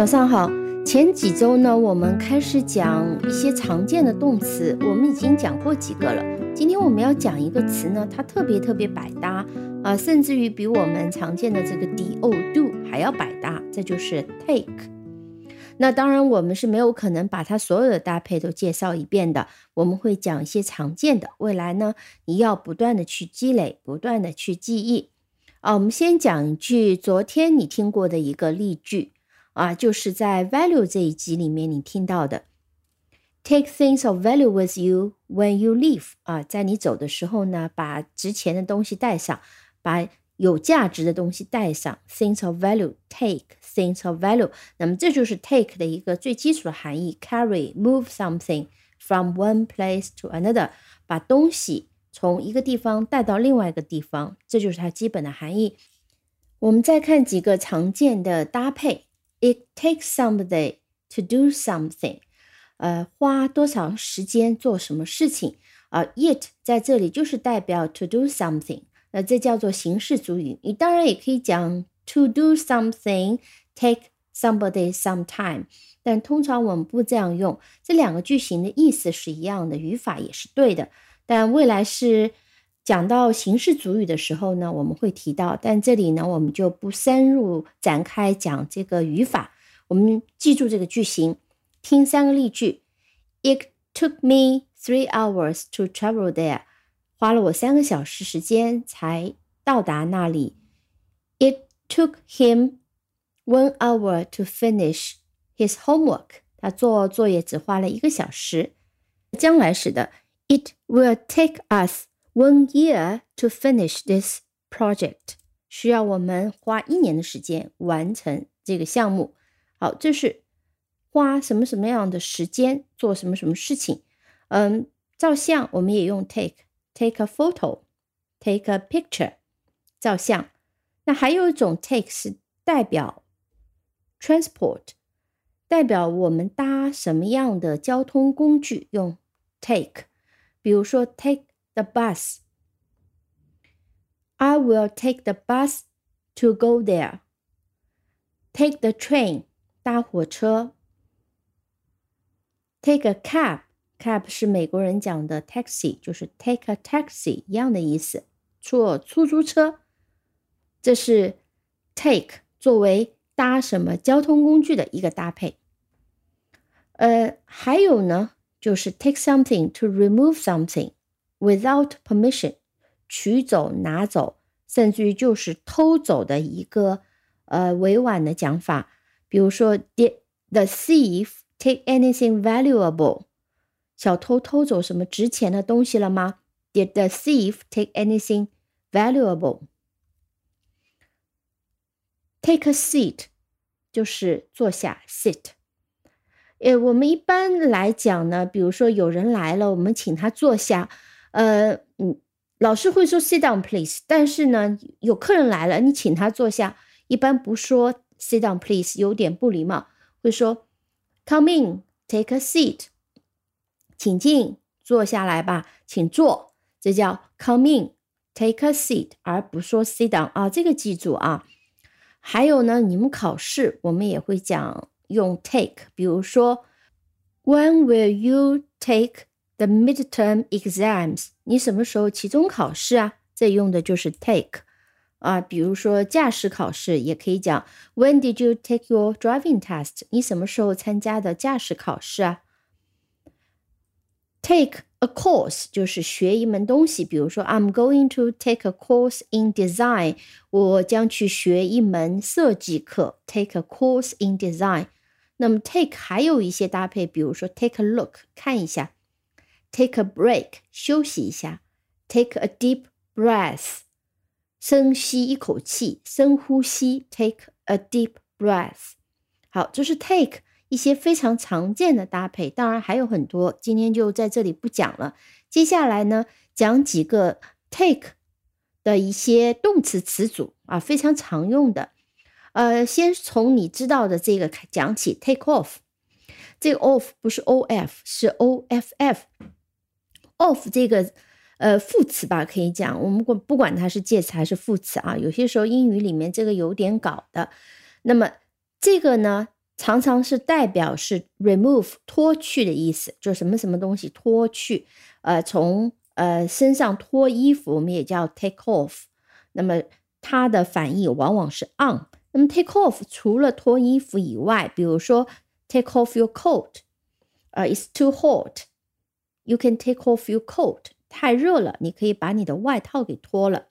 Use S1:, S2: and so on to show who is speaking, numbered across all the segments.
S1: 早上好。前几周呢，我们开始讲一些常见的动词，我们已经讲过几个了。今天我们要讲一个词呢，它特别特别百搭啊，甚至于比我们常见的这个 do do 还要百搭。这就是 take。那当然，我们是没有可能把它所有的搭配都介绍一遍的。我们会讲一些常见的，未来呢，你要不断的去积累，不断的去记忆。啊，我们先讲一句昨天你听过的一个例句。啊，就是在 value 这一集里面你听到的，take things of value with you when you leave。啊，在你走的时候呢，把值钱的东西带上，把有价值的东西带上。things of value，take things of value。那么这就是 take 的一个最基础的含义，carry，move something from one place to another，把东西从一个地方带到另外一个地方，这就是它基本的含义。我们再看几个常见的搭配。It takes somebody to do something，呃，花多少时间做什么事情啊？It 在这里就是代表 to do something，那这叫做形式主语。你当然也可以讲 to do something take somebody some time，但通常我们不这样用。这两个句型的意思是一样的，语法也是对的。但未来是 讲到形式主语的时候呢，我们会提到，但这里呢，我们就不深入展开讲这个语法。我们记住这个句型，听三个例句：It took me three hours to travel there，花了我三个小时时间才到达那里。It took him one hour to finish his homework，他做作业只花了一个小时。将来时的，It will take us。One year to finish this project，需要我们花一年的时间完成这个项目。好，这是花什么什么样的时间做什么什么事情。嗯，照相我们也用 take，take a photo，take a picture，照相。那还有一种 take 是代表 transport，代表我们搭什么样的交通工具用 take，比如说 take。the bus. I will take the bus to go there. Take the train，搭火车。Take a cab, cab 是美国人讲的 taxi，就是 take a taxi 一样的意思，坐出租车。这是 take 作为搭什么交通工具的一个搭配。呃，还有呢，就是 take something to remove something。 without permission，取走、拿走，甚至于就是偷走的一个呃委婉的讲法。比如说，Did the thief take anything valuable？小偷偷走什么值钱的东西了吗？Did the thief take anything valuable？Take a seat，就是坐下，sit。呃，我们一般来讲呢，比如说有人来了，我们请他坐下。 呃，嗯，老师会说 sit down please，但是呢，有客人来了，你请他坐下，一般不说 sit down please，有点不礼貌，会说 come in，take a seat，请进，坐下来吧，请坐，这叫 come in，take a seat，而不说 sit down 啊，这个记住啊。还有呢，你们考试我们也会讲用 take，比如说 when will you take The midterm exams，你什么时候期中考试啊？这用的就是 take 啊。比如说驾驶考试也可以讲 When did you take your driving test？你什么时候参加的驾驶考试啊？Take a course 就是学一门东西，比如说 I'm going to take a course in design，我将去学一门设计课。Take a course in design。那么 take 还有一些搭配，比如说 take a look，看一下。 Take a break，休息一下。Take a deep breath，深吸一口气，深呼吸。Take a deep breath。好，这是 take 一些非常常见的搭配，当然还有很多，今天就在这里不讲了。接下来呢，讲几个 take 的一些动词词组啊，非常常用的。呃，先从你知道的这个讲起。Take off，这个 off 不是 o f，是 o f f。Off 这个呃副词吧，可以讲，我们管不管它是介词还是副词啊，有些时候英语里面这个有点搞的。那么这个呢，常常是代表是 remove 脱去的意思，就什么什么东西脱去，呃，从呃身上脱衣服，我们也叫 take off。那么它的反义往往是 on。那么 take off 除了脱衣服以外，比如说 take off your coat，呃，it's too hot You can take off your coat。太热了，你可以把你的外套给脱了。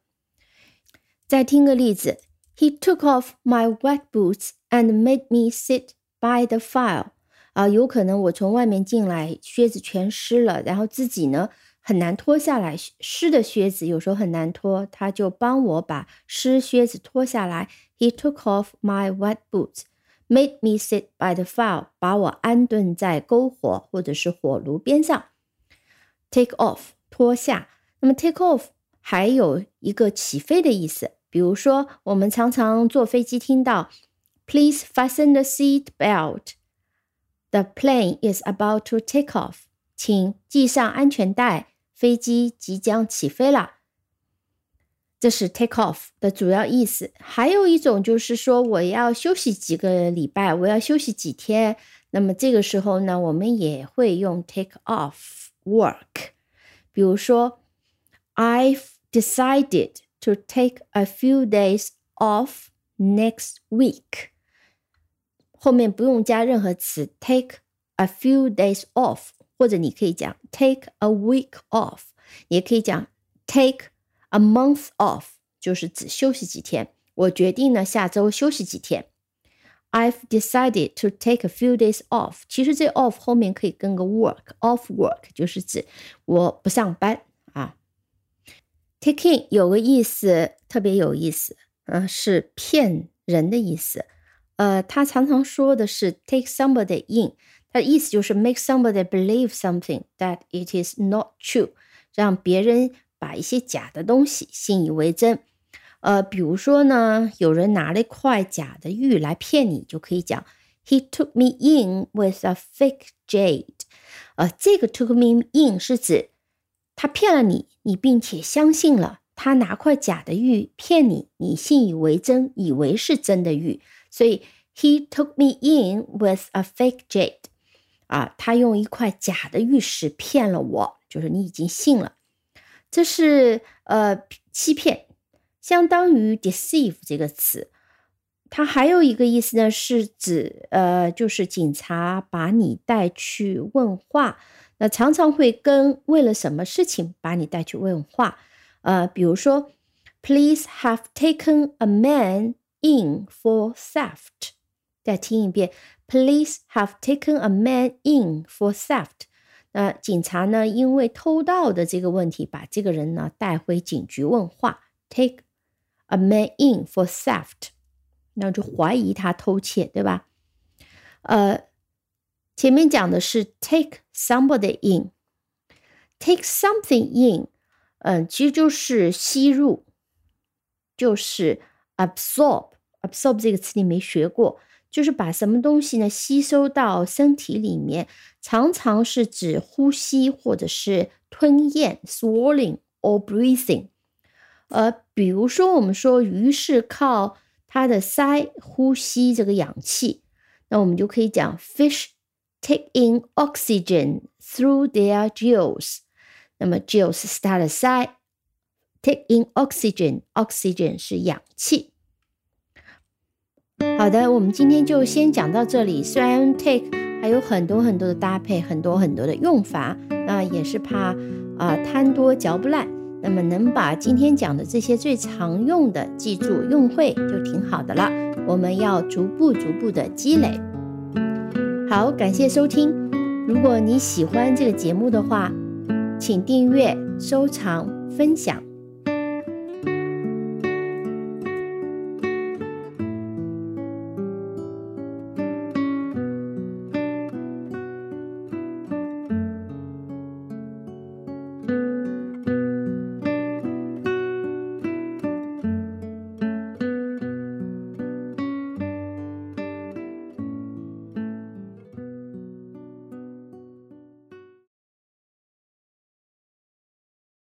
S1: 再听个例子，He took off my wet boots and made me sit by the fire。啊，有可能我从外面进来，靴子全湿了，然后自己呢很难脱下来，湿的靴子有时候很难脱，他就帮我把湿靴子脱下来。He took off my wet boots, made me sit by the fire，把我安顿在篝火或者是火炉边上。Take off，脱下。那么 take off 还有一个起飞的意思，比如说我们常常坐飞机听到 Please fasten the seat belt, the plane is about to take off。请系上安全带，飞机即将起飞了。这是 take off 的主要意思。还有一种就是说，我要休息几个礼拜，我要休息几天。那么这个时候呢，我们也会用 take off work。比如说，I've decided to take a few days off next week。后面不用加任何词，take a few days off，或者你可以讲 take a week off，也可以讲 take。A month off 就是只休息几天。我决定呢下周休息几天。 I've decided to take a few days off。其实这 off 后面可以跟个 work，off work 就是指我不上班啊。Take in 有个意思特别有意思，呃，是骗人的意思。呃，他常常说的是 take somebody in，它的意思就是 make somebody believe something that it is not true，让别人。把一些假的东西信以为真，呃，比如说呢，有人拿了一块假的玉来骗你，就可以讲 He took me in with a fake jade。呃，这个 took me in 是指他骗了你，你并且相信了他拿块假的玉骗你，你信以为真，以为是真的玉，所以 He took me in with a fake jade。啊，他用一块假的玉石骗了我，就是你已经信了。这是呃欺骗，相当于 deceive 这个词，它还有一个意思呢，是指呃就是警察把你带去问话，那常常会跟为了什么事情把你带去问话，呃比如说，Police have taken a man in for theft。再听一遍，Police have taken a man in for theft。那警察呢？因为偷盗的这个问题，把这个人呢带回警局问话，take a man in for theft，那就怀疑他偷窃，对吧？呃，前面讲的是 take somebody in，take something in，嗯，其实就是吸入，就是 absorb，absorb 这个词你没学过。就是把什么东西呢吸收到身体里面，常常是指呼吸或者是吞咽 （swallowing or breathing）。呃，比如说我们说鱼是靠它的鳃呼吸这个氧气，那我们就可以讲 fish take in oxygen through their gills。那么 gills 是它的鳃，take in oxygen，oxygen 是氧气。好的，我们今天就先讲到这里。虽然 take 还有很多很多的搭配，很多很多的用法，那也是怕啊贪多嚼不烂。那么能把今天讲的这些最常用的记住用会就挺好的了。我们要逐步逐步的积累。好，感谢收听。如果你喜欢这个节目的话，请订阅、收藏、分享。